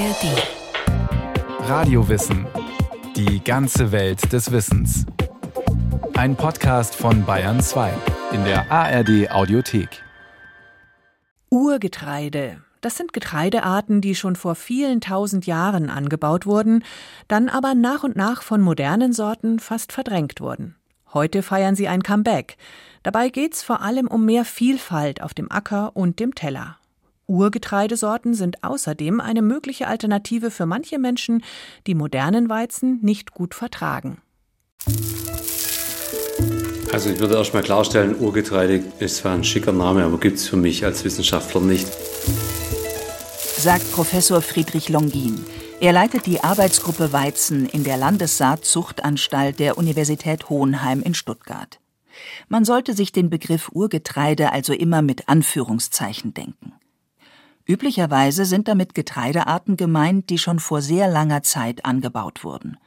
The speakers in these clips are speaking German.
ARD. Radiowissen. Die ganze Welt des Wissens. Ein Podcast von Bayern 2 in der ARD Audiothek. Urgetreide. Das sind Getreidearten, die schon vor vielen tausend Jahren angebaut wurden, dann aber nach und nach von modernen Sorten fast verdrängt wurden. Heute feiern sie ein Comeback. Dabei geht's vor allem um mehr Vielfalt auf dem Acker und dem Teller. Urgetreidesorten sind außerdem eine mögliche Alternative für manche Menschen, die modernen Weizen nicht gut vertragen. Also ich würde erstmal klarstellen, Urgetreide ist zwar ein schicker Name, aber gibt es für mich als Wissenschaftler nicht. Sagt Professor Friedrich Longin. Er leitet die Arbeitsgruppe Weizen in der Landessaatzuchtanstalt der Universität Hohenheim in Stuttgart. Man sollte sich den Begriff Urgetreide also immer mit Anführungszeichen denken. Üblicherweise sind damit Getreidearten gemeint, die schon vor sehr langer Zeit angebaut wurden.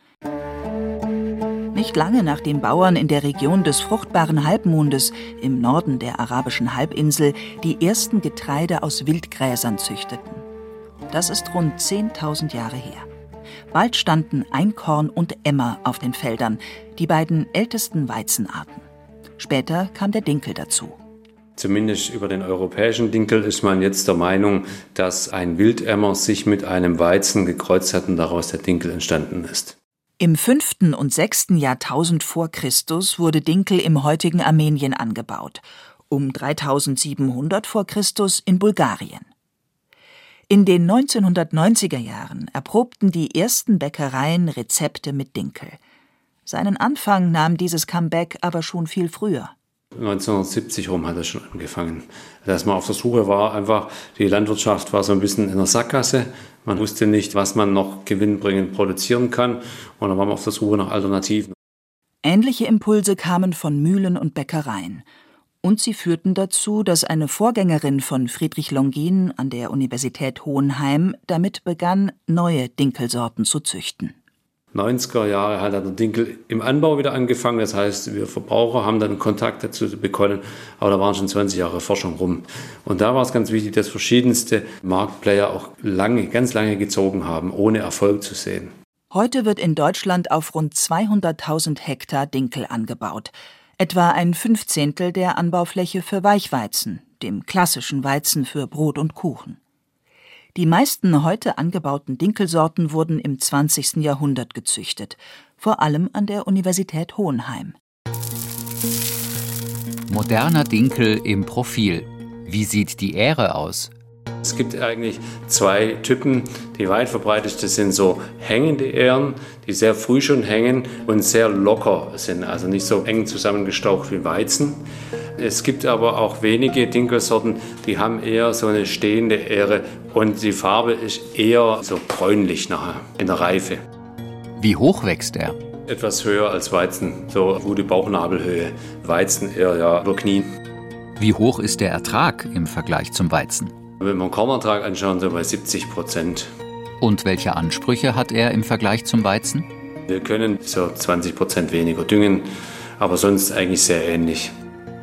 Nicht lange nachdem Bauern in der Region des fruchtbaren Halbmondes im Norden der arabischen Halbinsel die ersten Getreide aus Wildgräsern züchteten. Das ist rund 10.000 Jahre her. Bald standen Einkorn und Emmer auf den Feldern, die beiden ältesten Weizenarten. Später kam der Dinkel dazu. Zumindest über den europäischen Dinkel ist man jetzt der Meinung, dass ein Wildemmer sich mit einem Weizen gekreuzt hat und daraus der Dinkel entstanden ist. Im 5. und 6. Jahrtausend vor Christus wurde Dinkel im heutigen Armenien angebaut, um 3700 vor Christus in Bulgarien. In den 1990er Jahren erprobten die ersten Bäckereien Rezepte mit Dinkel. Seinen Anfang nahm dieses Comeback aber schon viel früher. 1970 rum hat es schon angefangen, dass man auf der Suche war. Einfach die Landwirtschaft war so ein bisschen in der Sackgasse. Man wusste nicht, was man noch gewinnbringend produzieren kann. Und dann war man auf der Suche nach Alternativen. Ähnliche Impulse kamen von Mühlen und Bäckereien. Und sie führten dazu, dass eine Vorgängerin von Friedrich Longin an der Universität Hohenheim damit begann, neue Dinkelsorten zu züchten. 90er Jahre hat der Dinkel im Anbau wieder angefangen. Das heißt, wir Verbraucher haben dann Kontakt dazu bekommen, aber da waren schon 20 Jahre Forschung rum. Und da war es ganz wichtig, dass verschiedenste Marktplayer auch lange, ganz lange gezogen haben, ohne Erfolg zu sehen. Heute wird in Deutschland auf rund 200.000 Hektar Dinkel angebaut. Etwa ein Fünfzehntel der Anbaufläche für Weichweizen, dem klassischen Weizen für Brot und Kuchen. Die meisten heute angebauten Dinkelsorten wurden im 20. Jahrhundert gezüchtet, vor allem an der Universität Hohenheim. Moderner Dinkel im Profil. Wie sieht die Ähre aus? Es gibt eigentlich zwei Typen. Die weit verbreitetste sind so hängende Ähren, die sehr früh schon hängen und sehr locker sind, also nicht so eng zusammengestaucht wie Weizen. Es gibt aber auch wenige Dinkelsorten, die haben eher so eine stehende Ähre und die Farbe ist eher so bräunlich nachher in der Reife. Wie hoch wächst er? Etwas höher als Weizen, so gute Bauchnabelhöhe. Weizen eher ja über Knie. Wie hoch ist der Ertrag im Vergleich zum Weizen? Wenn wir den Kornertrag anschauen, so bei 70 Prozent. Und welche Ansprüche hat er im Vergleich zum Weizen? Wir können so 20 Prozent weniger düngen, aber sonst eigentlich sehr ähnlich.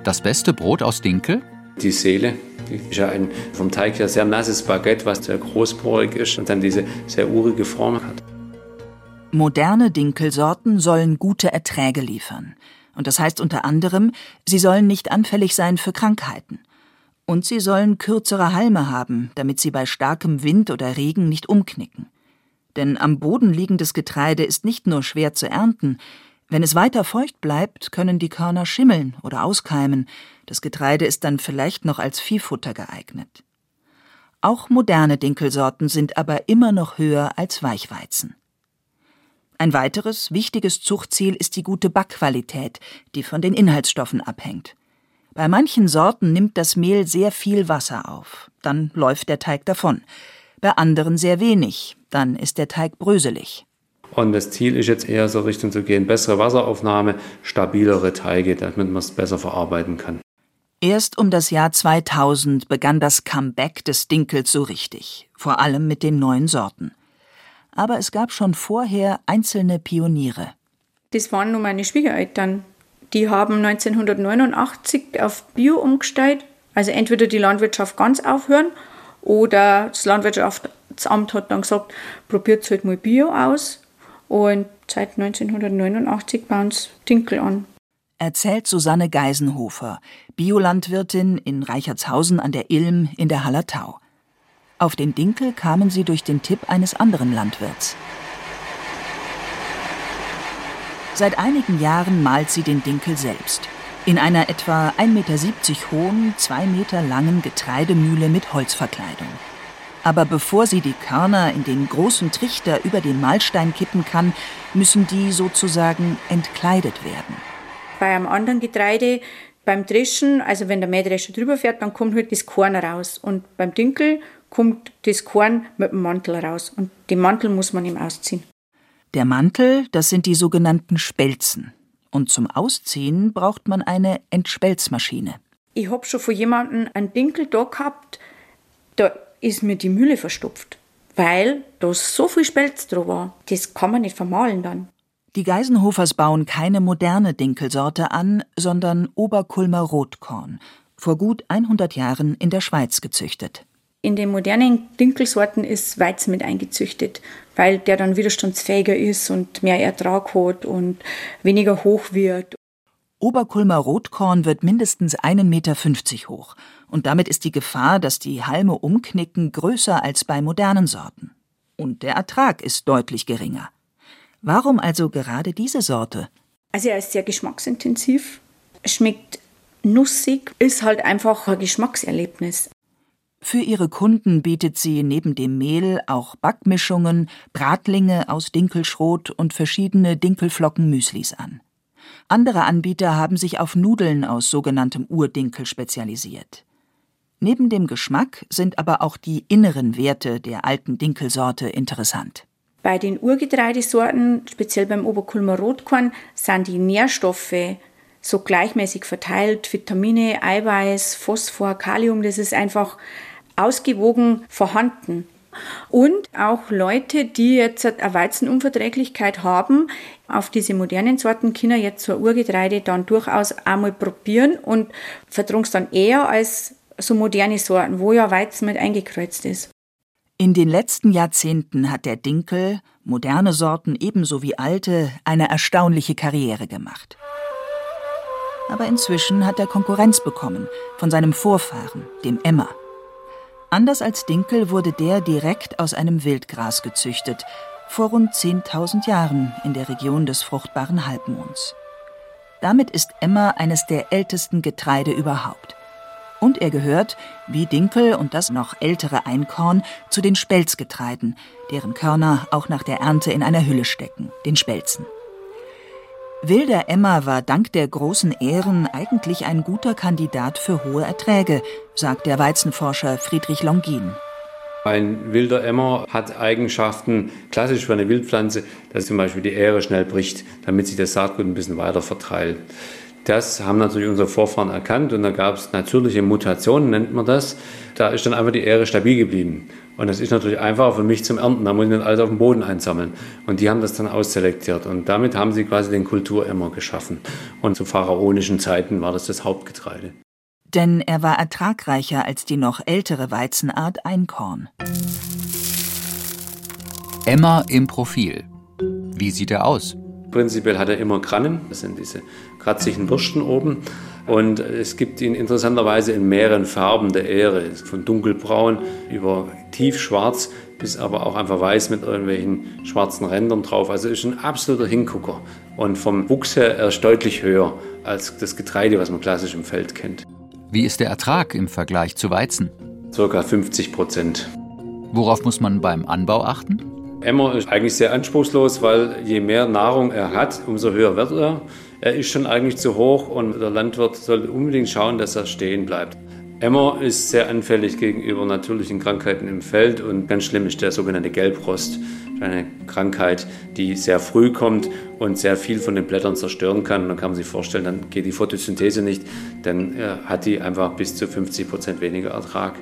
Das beste Brot aus Dinkel? Die Seele. Die ist ja ein vom Teig her sehr nasses Baguette, was sehr großporig ist und dann diese sehr urige Form hat. Moderne Dinkelsorten sollen gute Erträge liefern. Und das heißt unter anderem, sie sollen nicht anfällig sein für Krankheiten. Und sie sollen kürzere Halme haben, damit sie bei starkem Wind oder Regen nicht umknicken. Denn am Boden liegendes Getreide ist nicht nur schwer zu ernten, wenn es weiter feucht bleibt, können die Körner schimmeln oder auskeimen, das Getreide ist dann vielleicht noch als Viehfutter geeignet. Auch moderne Dinkelsorten sind aber immer noch höher als Weichweizen. Ein weiteres wichtiges Zuchtziel ist die gute Backqualität, die von den Inhaltsstoffen abhängt. Bei manchen Sorten nimmt das Mehl sehr viel Wasser auf, dann läuft der Teig davon. Bei anderen sehr wenig, dann ist der Teig bröselig. Und das Ziel ist jetzt eher so Richtung zu gehen, bessere Wasseraufnahme, stabilere Teige, damit man es besser verarbeiten kann. Erst um das Jahr 2000 begann das Comeback des Dinkels so richtig, vor allem mit den neuen Sorten. Aber es gab schon vorher einzelne Pioniere. Das waren nur meine Schwiegereltern. Die haben 1989 auf Bio umgestellt, also entweder die Landwirtschaft ganz aufhören Oder das Landwirtschaftsamt hat dann gesagt, probiert halt mal Bio aus. Und seit 1989 bauen sie Dinkel an. Erzählt Susanne Geisenhofer, Biolandwirtin in Reichertshausen an der Ilm in der Hallertau. Auf den Dinkel kamen sie durch den Tipp eines anderen Landwirts. Seit einigen Jahren malt sie den Dinkel selbst. In einer etwa 1,70 Meter hohen, 2 Meter langen Getreidemühle mit Holzverkleidung. Aber bevor sie die Körner in den großen Trichter über den Mahlstein kippen kann, müssen die sozusagen entkleidet werden. Bei einem anderen Getreide, beim Dreschen, also wenn der Mähdrescher drüber fährt, dann kommt halt das Korn raus. Und beim Dinkel kommt das Korn mit dem Mantel raus. Und den Mantel muss man ihm ausziehen. Der Mantel, das sind die sogenannten Spelzen. Und zum Ausziehen braucht man eine Entspelzmaschine. Ich habe schon von jemandem einen Dinkel da gehabt, da ist mir die Mühle verstopft, weil da so viel Spelz drauf war. Das kann man nicht vermahlen dann. Die Geisenhofers bauen keine moderne Dinkelsorte an, sondern Oberkulmer Rotkorn, vor gut 100 Jahren in der Schweiz gezüchtet. In den modernen Dinkelsorten ist Weizen mit eingezüchtet, weil der dann widerstandsfähiger ist und mehr Ertrag hat und weniger hoch wird. Oberkulmer Rotkorn wird mindestens 1,50 Meter hoch. Und damit ist die Gefahr, dass die Halme umknicken, größer als bei modernen Sorten. Und der Ertrag ist deutlich geringer. Warum also gerade diese Sorte? Also er ist sehr geschmacksintensiv, schmeckt nussig, ist halt einfach ein Geschmackserlebnis. Für ihre Kunden bietet sie neben dem Mehl auch Backmischungen, Bratlinge aus Dinkelschrot und verschiedene Dinkelflocken-Müslis an. Andere Anbieter haben sich auf Nudeln aus sogenanntem Urdinkel spezialisiert. Neben dem Geschmack sind aber auch die inneren Werte der alten Dinkelsorte interessant. Bei den Urgetreidesorten, speziell beim Oberkulmer Rotkorn, sind die Nährstoffe so gleichmäßig verteilt. Vitamine, Eiweiß, Phosphor, Kalium, das ist einfach ausgewogen vorhanden. Und auch Leute, die jetzt eine Weizenunverträglichkeit haben, auf diese modernen Sorten können jetzt so Urgetreide dann durchaus einmal probieren und verdrungen es dann eher als so moderne Sorten, wo ja Weizen mit eingekreuzt ist. In den letzten Jahrzehnten hat der Dinkel, moderne Sorten ebenso wie alte, eine erstaunliche Karriere gemacht. Aber inzwischen hat er Konkurrenz bekommen von seinem Vorfahren, dem Emmer. Anders als Dinkel wurde der direkt aus einem Wildgras gezüchtet, vor rund 10.000 Jahren in der Region des fruchtbaren Halbmonds. Damit ist Emmer eines der ältesten Getreide überhaupt. Und er gehört, wie Dinkel und das noch ältere Einkorn, zu den Spelzgetreiden, deren Körner auch nach der Ernte in einer Hülle stecken, den Spelzen. Wilder Emmer war dank der großen Ähren eigentlich ein guter Kandidat für hohe Erträge, sagt der Weizenforscher Friedrich Longin. Ein wilder Emmer hat Eigenschaften, klassisch für eine Wildpflanze, dass zum Beispiel die Ähre schnell bricht, damit sich das Saatgut ein bisschen weiter verteilt. Das haben natürlich unsere Vorfahren erkannt und da gab es natürliche Mutationen, nennt man das. Da ist dann einfach die Ähre stabil geblieben. Und das ist natürlich einfacher für mich zum Ernten. Da muss ich nicht alles auf dem Boden einsammeln. Und die haben das dann ausselektiert. Und damit haben sie quasi den Kulturemmer geschaffen. Und zu pharaonischen Zeiten war das das Hauptgetreide. Denn er war ertragreicher als die noch ältere Weizenart Einkorn. Emmer im Profil. Wie sieht er aus? Prinzipiell hat er immer Krannen, das sind diese kratzigen Bürsten oben. Und es gibt ihn interessanterweise in mehreren Farben der Ähre, von dunkelbraun über tiefschwarz bis aber auch einfach weiß mit irgendwelchen schwarzen Rändern drauf. Also ist ein absoluter Hingucker. Und vom Wuchs her er ist deutlich höher als das Getreide, was man klassisch im Feld kennt. Wie ist der Ertrag im Vergleich zu Weizen? Circa 50 Prozent. Worauf muss man beim Anbau achten? Emmer ist eigentlich sehr anspruchslos, weil je mehr Nahrung er hat, umso höher wird er. Er ist schon eigentlich zu hoch und der Landwirt sollte unbedingt schauen, dass er stehen bleibt. Emmer ist sehr anfällig gegenüber natürlichen Krankheiten im Feld und ganz schlimm ist der sogenannte Gelbrost. Eine Krankheit, die sehr früh kommt und sehr viel von den Blättern zerstören kann. Und dann kann man sich vorstellen, dann geht die Photosynthese nicht, dann äh, hat die einfach bis zu 50 Prozent weniger Ertrag.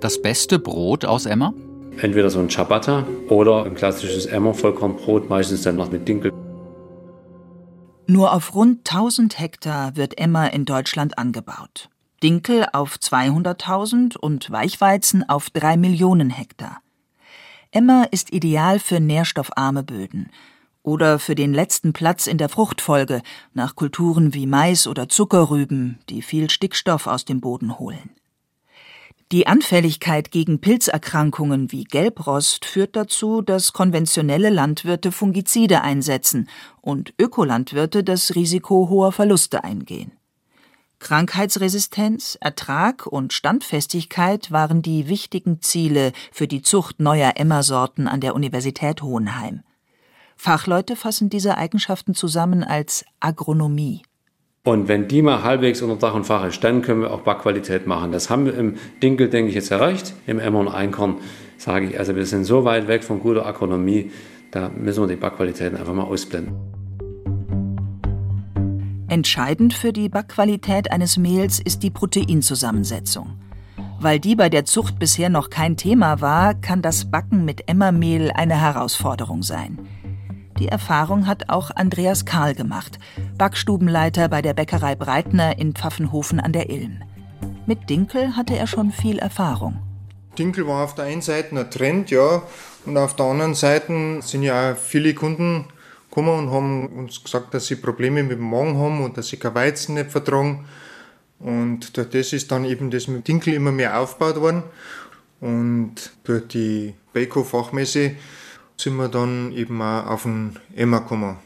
Das beste Brot aus Emmer? Entweder so ein Ciabatta oder ein klassisches Emmer-Vollkornbrot, meistens dann noch mit Dinkel. Nur auf rund 1000 Hektar wird Emmer in Deutschland angebaut. Dinkel auf 200.000 und Weichweizen auf 3 Millionen Hektar. Emmer ist ideal für nährstoffarme Böden oder für den letzten Platz in der Fruchtfolge nach Kulturen wie Mais oder Zuckerrüben, die viel Stickstoff aus dem Boden holen. Die Anfälligkeit gegen Pilzerkrankungen wie Gelbrost führt dazu, dass konventionelle Landwirte Fungizide einsetzen und Ökolandwirte das Risiko hoher Verluste eingehen. Krankheitsresistenz, Ertrag und Standfestigkeit waren die wichtigen Ziele für die Zucht neuer Emmersorten an der Universität Hohenheim. Fachleute fassen diese Eigenschaften zusammen als Agronomie. Und wenn die mal halbwegs unter Dach und Fach ist, dann können wir auch Backqualität machen. Das haben wir im Dinkel, denke ich, jetzt erreicht. Im Emmer und Einkorn sage ich, also wir sind so weit weg von guter Agronomie, da müssen wir die Backqualitäten einfach mal ausblenden. Entscheidend für die Backqualität eines Mehls ist die Proteinzusammensetzung. Weil die bei der Zucht bisher noch kein Thema war, kann das Backen mit Emmermehl eine Herausforderung sein. Die Erfahrung hat auch Andreas Karl gemacht, Backstubenleiter bei der Bäckerei Breitner in Pfaffenhofen an der Ilm. Mit Dinkel hatte er schon viel Erfahrung. Dinkel war auf der einen Seite ein Trend, ja, und auf der anderen Seite sind ja auch viele Kunden gekommen und haben uns gesagt, dass sie Probleme mit dem Magen haben und dass sie kein Weizen nicht vertragen. Und durch das ist dann eben das mit Dinkel immer mehr aufgebaut worden. Und durch die Beko-Fachmesse sind wir dann eben auch auf den Emma gekommen.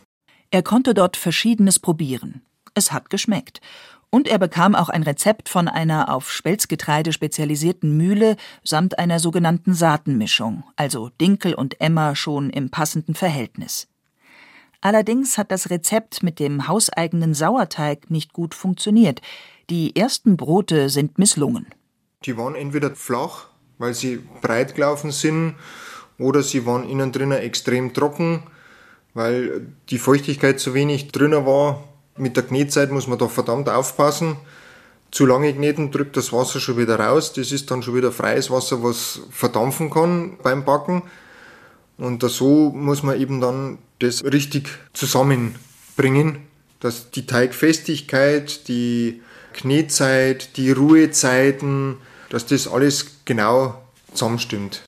Er konnte dort Verschiedenes probieren. Es hat geschmeckt. Und er bekam auch ein Rezept von einer auf Spelzgetreide spezialisierten Mühle samt einer sogenannten Saatenmischung, also Dinkel und Emmer schon im passenden Verhältnis. Allerdings hat das Rezept mit dem hauseigenen Sauerteig nicht gut funktioniert. Die ersten Brote sind misslungen. Die waren entweder flach, weil sie breit gelaufen sind, oder sie waren innen drinnen extrem trocken, weil die Feuchtigkeit zu wenig drinnen war. Mit der Knetzeit muss man da verdammt aufpassen. Zu lange kneten drückt das Wasser schon wieder raus. Das ist dann schon wieder freies Wasser, was verdampfen kann beim Backen. Und so muss man eben dann das richtig zusammenbringen, dass die Teigfestigkeit, die Knetzeit, die Ruhezeiten, dass das alles genau zusammenstimmt.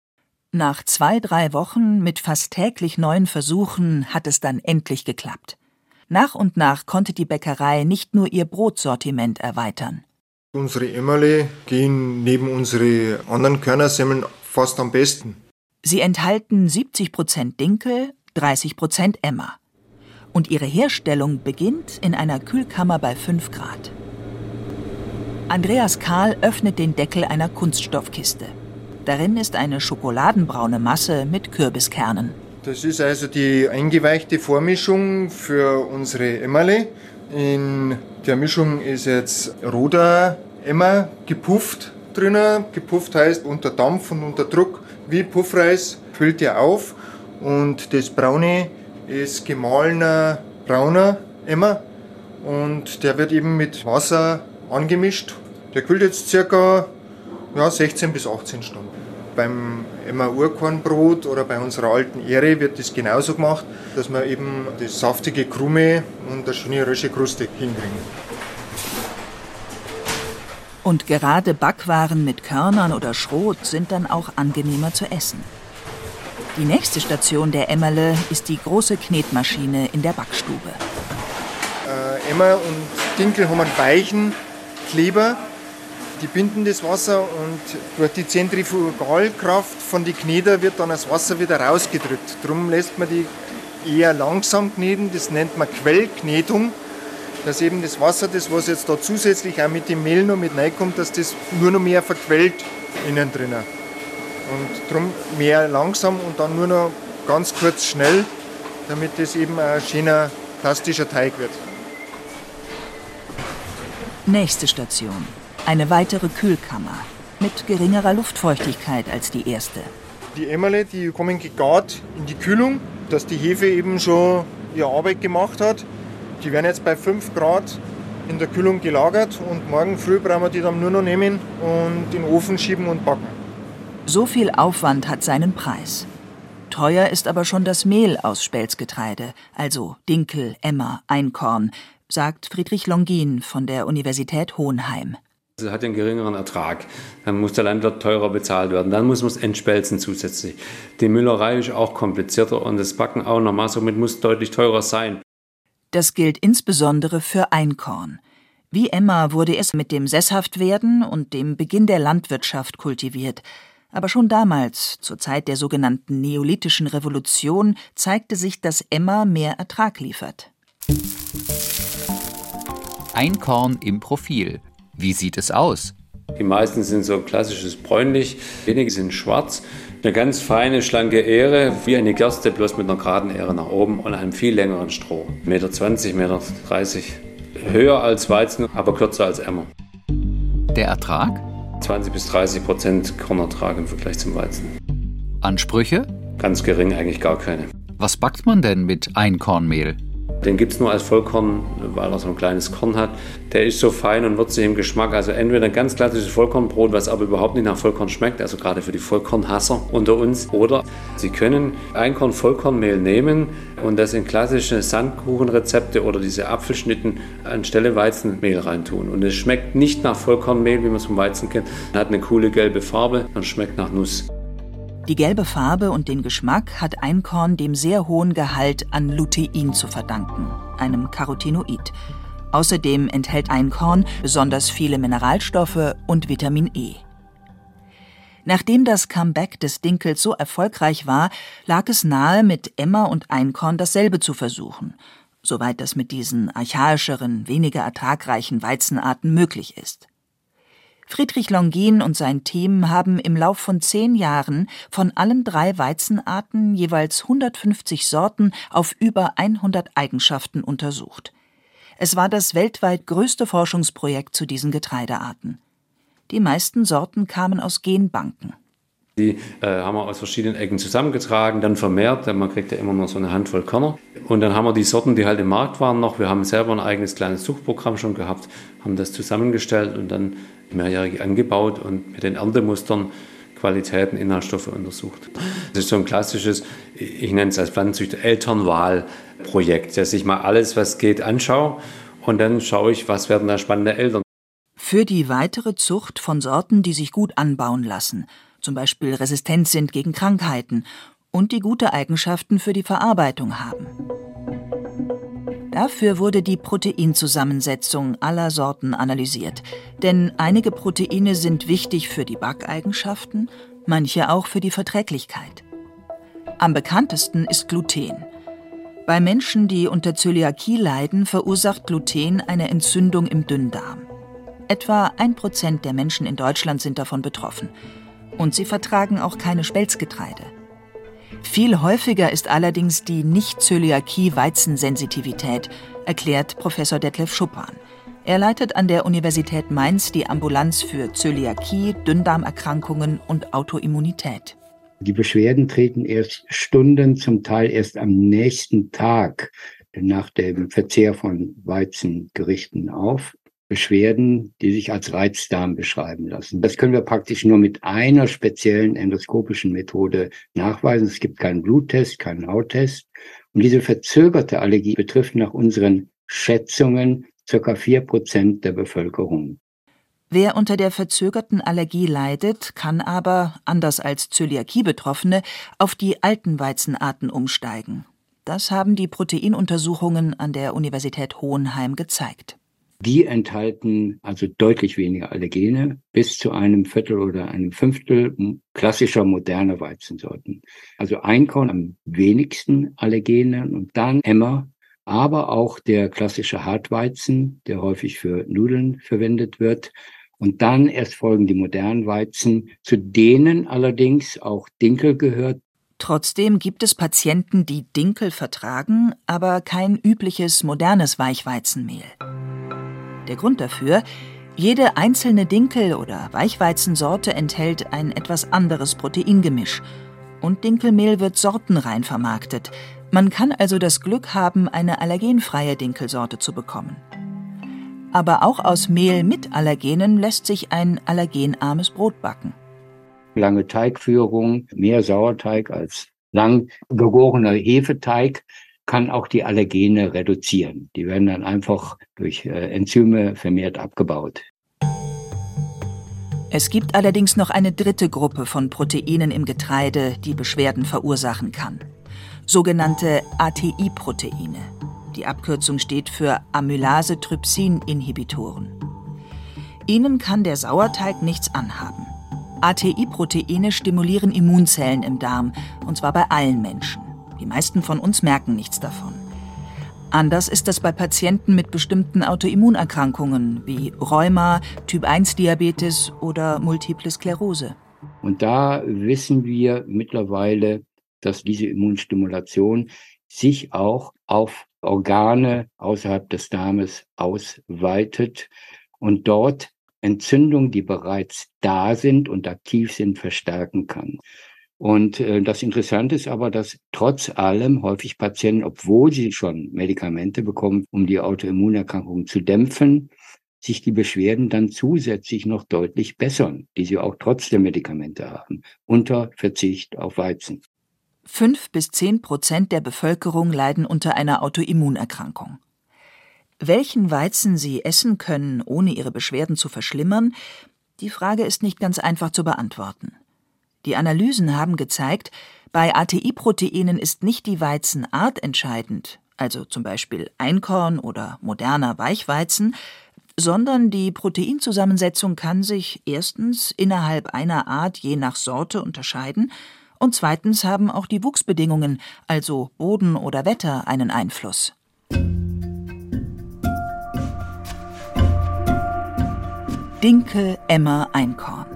Nach zwei, drei Wochen mit fast täglich neuen Versuchen hat es dann endlich geklappt. Nach und nach konnte die Bäckerei nicht nur ihr Brotsortiment erweitern. Unsere Emmerle gehen neben unsere anderen Körnersemmeln fast am besten. Sie enthalten 70 Prozent Dinkel, 30 Prozent Emmer. Und ihre Herstellung beginnt in einer Kühlkammer bei 5 Grad. Andreas Karl öffnet den Deckel einer Kunststoffkiste. Darin ist eine schokoladenbraune Masse mit Kürbiskernen. Das ist also die eingeweichte Vormischung für unsere Emmerle. In der Mischung ist jetzt roter Emmer gepufft drinnen. Gepufft heißt unter Dampf und unter Druck wie Puffreis füllt er auf. Und das braune ist gemahlener brauner Emmer und der wird eben mit Wasser angemischt. Der kühlt jetzt circa ja, 16 bis 18 Stunden. Beim Emma Urkornbrot oder bei unserer alten Ehre wird das genauso gemacht, dass wir eben das saftige Krumme und eine schöne rösche Kruste hinkriegen. Und gerade Backwaren mit Körnern oder Schrot sind dann auch angenehmer zu essen. Die nächste Station der Emmerle ist die große Knetmaschine in der Backstube. Äh, Emmer und Dinkel haben einen weichen Kleber, die binden das Wasser und durch die Zentrifugalkraft von den Kneter wird dann das Wasser wieder rausgedrückt. Darum lässt man die eher langsam kneten, das nennt man Quellknetung, dass eben das Wasser, das was jetzt da zusätzlich auch mit dem Mehl noch mit reinkommt, dass das nur noch mehr verquellt innen drinnen. Und darum mehr langsam und dann nur noch ganz kurz schnell, damit das eben ein schöner plastischer Teig wird. Nächste Station. Eine weitere Kühlkammer mit geringerer Luftfeuchtigkeit als die erste. Die Emmerle, die kommen gegart in die Kühlung, dass die Hefe eben schon ihre Arbeit gemacht hat. Die werden jetzt bei 5 Grad in der Kühlung gelagert und morgen früh brauchen wir die dann nur noch nehmen und in den Ofen schieben und backen. So viel Aufwand hat seinen Preis. Teuer ist aber schon das Mehl aus Spelzgetreide, also Dinkel, Emmer, Einkorn, sagt Friedrich Longin von der Universität Hohenheim. Es hat einen geringeren Ertrag. Dann muss der Landwirt teurer bezahlt werden. Dann muss man es entspelzen zusätzlich. Die Müllerei ist auch komplizierter und das Backen auch nochmal. Somit muss deutlich teurer sein. Das gilt insbesondere für Einkorn. Wie Emma wurde es mit dem Sesshaftwerden und dem Beginn der Landwirtschaft kultiviert. Aber schon damals, zur Zeit der sogenannten Neolithischen Revolution, zeigte sich, dass Emma mehr Ertrag liefert. Einkorn im Profil. Wie sieht es aus? Die meisten sind so klassisches bräunlich, wenige sind schwarz. Eine ganz feine, schlanke Ähre, wie eine Gerste, bloß mit einer geraden Ähre nach oben und einem viel längeren Stroh. 1,20 Meter, 1,30 Meter. Höher als Weizen, aber kürzer als Emmer. Der Ertrag? 20 bis 30 Prozent Kornertrag im Vergleich zum Weizen. Ansprüche? Ganz gering, eigentlich gar keine. Was backt man denn mit Einkornmehl? Den gibt es nur als Vollkorn, weil er so ein kleines Korn hat. Der ist so fein und würzig im Geschmack. Also entweder ein ganz klassisches Vollkornbrot, was aber überhaupt nicht nach Vollkorn schmeckt, also gerade für die Vollkornhasser unter uns. Oder Sie können Einkorn-Vollkornmehl nehmen und das in klassische Sandkuchenrezepte oder diese Apfelschnitten anstelle Weizenmehl reintun. Und es schmeckt nicht nach Vollkornmehl, wie man es vom Weizen kennt. Hat eine coole gelbe Farbe und schmeckt nach Nuss. Die gelbe Farbe und den Geschmack hat Einkorn dem sehr hohen Gehalt an Lutein zu verdanken, einem Carotinoid. Außerdem enthält Einkorn besonders viele Mineralstoffe und Vitamin E. Nachdem das Comeback des Dinkels so erfolgreich war, lag es nahe, mit Emma und Einkorn dasselbe zu versuchen, soweit das mit diesen archaischeren, weniger ertragreichen Weizenarten möglich ist. Friedrich Longin und sein Team haben im Lauf von zehn Jahren von allen drei Weizenarten jeweils 150 Sorten auf über 100 Eigenschaften untersucht. Es war das weltweit größte Forschungsprojekt zu diesen Getreidearten. Die meisten Sorten kamen aus Genbanken. Die äh, haben wir aus verschiedenen Ecken zusammengetragen, dann vermehrt. Man kriegt ja immer nur so eine Handvoll Körner. Und dann haben wir die Sorten, die halt im Markt waren, noch. Wir haben selber ein eigenes kleines Zuchtprogramm schon gehabt, haben das zusammengestellt und dann mehrjährig angebaut und mit den Erntemustern Qualitäten, Inhaltsstoffe untersucht. Das ist so ein klassisches, ich nenne es als Pflanzenzüchter, Elternwahlprojekt, dass ich mal alles, was geht, anschaue und dann schaue ich, was werden da spannende Eltern. Für die weitere Zucht von Sorten, die sich gut anbauen lassen, zum Beispiel resistent sind gegen Krankheiten und die gute Eigenschaften für die Verarbeitung haben. Dafür wurde die Proteinzusammensetzung aller Sorten analysiert, denn einige Proteine sind wichtig für die Backeigenschaften, manche auch für die Verträglichkeit. Am bekanntesten ist Gluten. Bei Menschen, die unter Zöliakie leiden, verursacht Gluten eine Entzündung im Dünndarm. Etwa ein Prozent der Menschen in Deutschland sind davon betroffen. Und sie vertragen auch keine Spelzgetreide. Viel häufiger ist allerdings die Nicht-Zöliakie-Weizensensitivität, erklärt Professor Detlef Schuppan. Er leitet an der Universität Mainz die Ambulanz für Zöliakie, Dünndarmerkrankungen und Autoimmunität. Die Beschwerden treten erst Stunden, zum Teil erst am nächsten Tag nach dem Verzehr von Weizengerichten auf. Beschwerden, die sich als Reizdarm beschreiben lassen. Das können wir praktisch nur mit einer speziellen endoskopischen Methode nachweisen. Es gibt keinen Bluttest, keinen Hauttest. Und diese verzögerte Allergie betrifft nach unseren Schätzungen circa vier Prozent der Bevölkerung. Wer unter der verzögerten Allergie leidet, kann aber, anders als Zöliakie-Betroffene, auf die alten Weizenarten umsteigen. Das haben die Proteinuntersuchungen an der Universität Hohenheim gezeigt. Die enthalten also deutlich weniger Allergene, bis zu einem Viertel oder einem Fünftel klassischer moderner Weizensorten. Also Einkorn am wenigsten Allergene und dann Emmer, aber auch der klassische Hartweizen, der häufig für Nudeln verwendet wird. Und dann erst folgen die modernen Weizen, zu denen allerdings auch Dinkel gehört. Trotzdem gibt es Patienten, die Dinkel vertragen, aber kein übliches modernes Weichweizenmehl. Der Grund dafür, jede einzelne Dinkel- oder Weichweizensorte enthält ein etwas anderes Proteingemisch. Und Dinkelmehl wird sortenrein vermarktet. Man kann also das Glück haben, eine allergenfreie Dinkelsorte zu bekommen. Aber auch aus Mehl mit Allergenen lässt sich ein allergenarmes Brot backen. Lange Teigführung, mehr Sauerteig als lang gegorener Hefeteig kann auch die Allergene reduzieren. Die werden dann einfach durch äh, Enzyme vermehrt abgebaut. Es gibt allerdings noch eine dritte Gruppe von Proteinen im Getreide, die Beschwerden verursachen kann. Sogenannte ATI-Proteine. Die Abkürzung steht für Amylase-Trypsin-Inhibitoren. Ihnen kann der Sauerteig nichts anhaben. ATI-Proteine stimulieren Immunzellen im Darm, und zwar bei allen Menschen. Die meisten von uns merken nichts davon. Anders ist das bei Patienten mit bestimmten Autoimmunerkrankungen wie Rheuma, Typ-1-Diabetes oder Multiple Sklerose. Und da wissen wir mittlerweile, dass diese Immunstimulation sich auch auf Organe außerhalb des Darmes ausweitet und dort Entzündungen, die bereits da sind und aktiv sind, verstärken kann. Und äh, das Interessante ist aber, dass trotz allem häufig Patienten, obwohl sie schon Medikamente bekommen, um die Autoimmunerkrankung zu dämpfen, sich die Beschwerden dann zusätzlich noch deutlich bessern, die sie auch trotz der Medikamente haben, unter Verzicht auf Weizen. Fünf bis zehn Prozent der Bevölkerung leiden unter einer Autoimmunerkrankung. Welchen Weizen sie essen können, ohne ihre Beschwerden zu verschlimmern, die Frage ist nicht ganz einfach zu beantworten. Die Analysen haben gezeigt, bei ATI-Proteinen ist nicht die Weizenart entscheidend, also zum Beispiel Einkorn oder moderner Weichweizen, sondern die Proteinzusammensetzung kann sich erstens innerhalb einer Art je nach Sorte unterscheiden und zweitens haben auch die Wuchsbedingungen, also Boden oder Wetter, einen Einfluss. Dinkel, Emmer, Einkorn.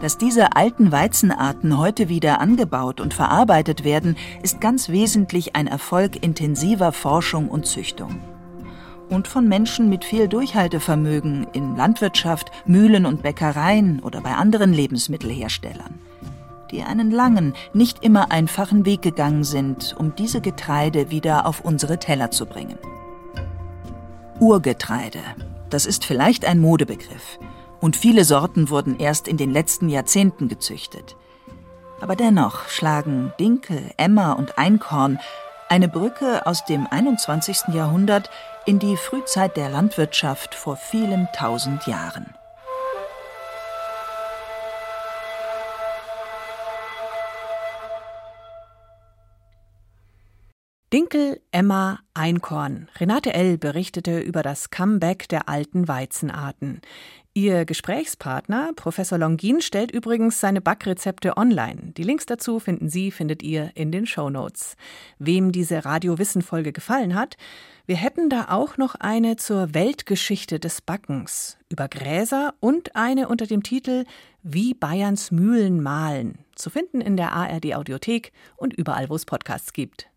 Dass diese alten Weizenarten heute wieder angebaut und verarbeitet werden, ist ganz wesentlich ein Erfolg intensiver Forschung und Züchtung. Und von Menschen mit viel Durchhaltevermögen in Landwirtschaft, Mühlen und Bäckereien oder bei anderen Lebensmittelherstellern, die einen langen, nicht immer einfachen Weg gegangen sind, um diese Getreide wieder auf unsere Teller zu bringen. Urgetreide, das ist vielleicht ein Modebegriff und viele Sorten wurden erst in den letzten Jahrzehnten gezüchtet. Aber dennoch schlagen Dinkel, Emmer und Einkorn eine Brücke aus dem 21. Jahrhundert in die Frühzeit der Landwirtschaft vor vielen tausend Jahren. Dinkel, Emma, Einkorn. Renate L. berichtete über das Comeback der alten Weizenarten. Ihr Gesprächspartner, Professor Longin, stellt übrigens seine Backrezepte online. Die Links dazu finden Sie, findet ihr in den Show Notes. Wem diese Radio-Wissen-Folge gefallen hat, wir hätten da auch noch eine zur Weltgeschichte des Backens über Gräser und eine unter dem Titel Wie Bayerns Mühlen mahlen, zu finden in der ARD Audiothek und überall, wo es Podcasts gibt.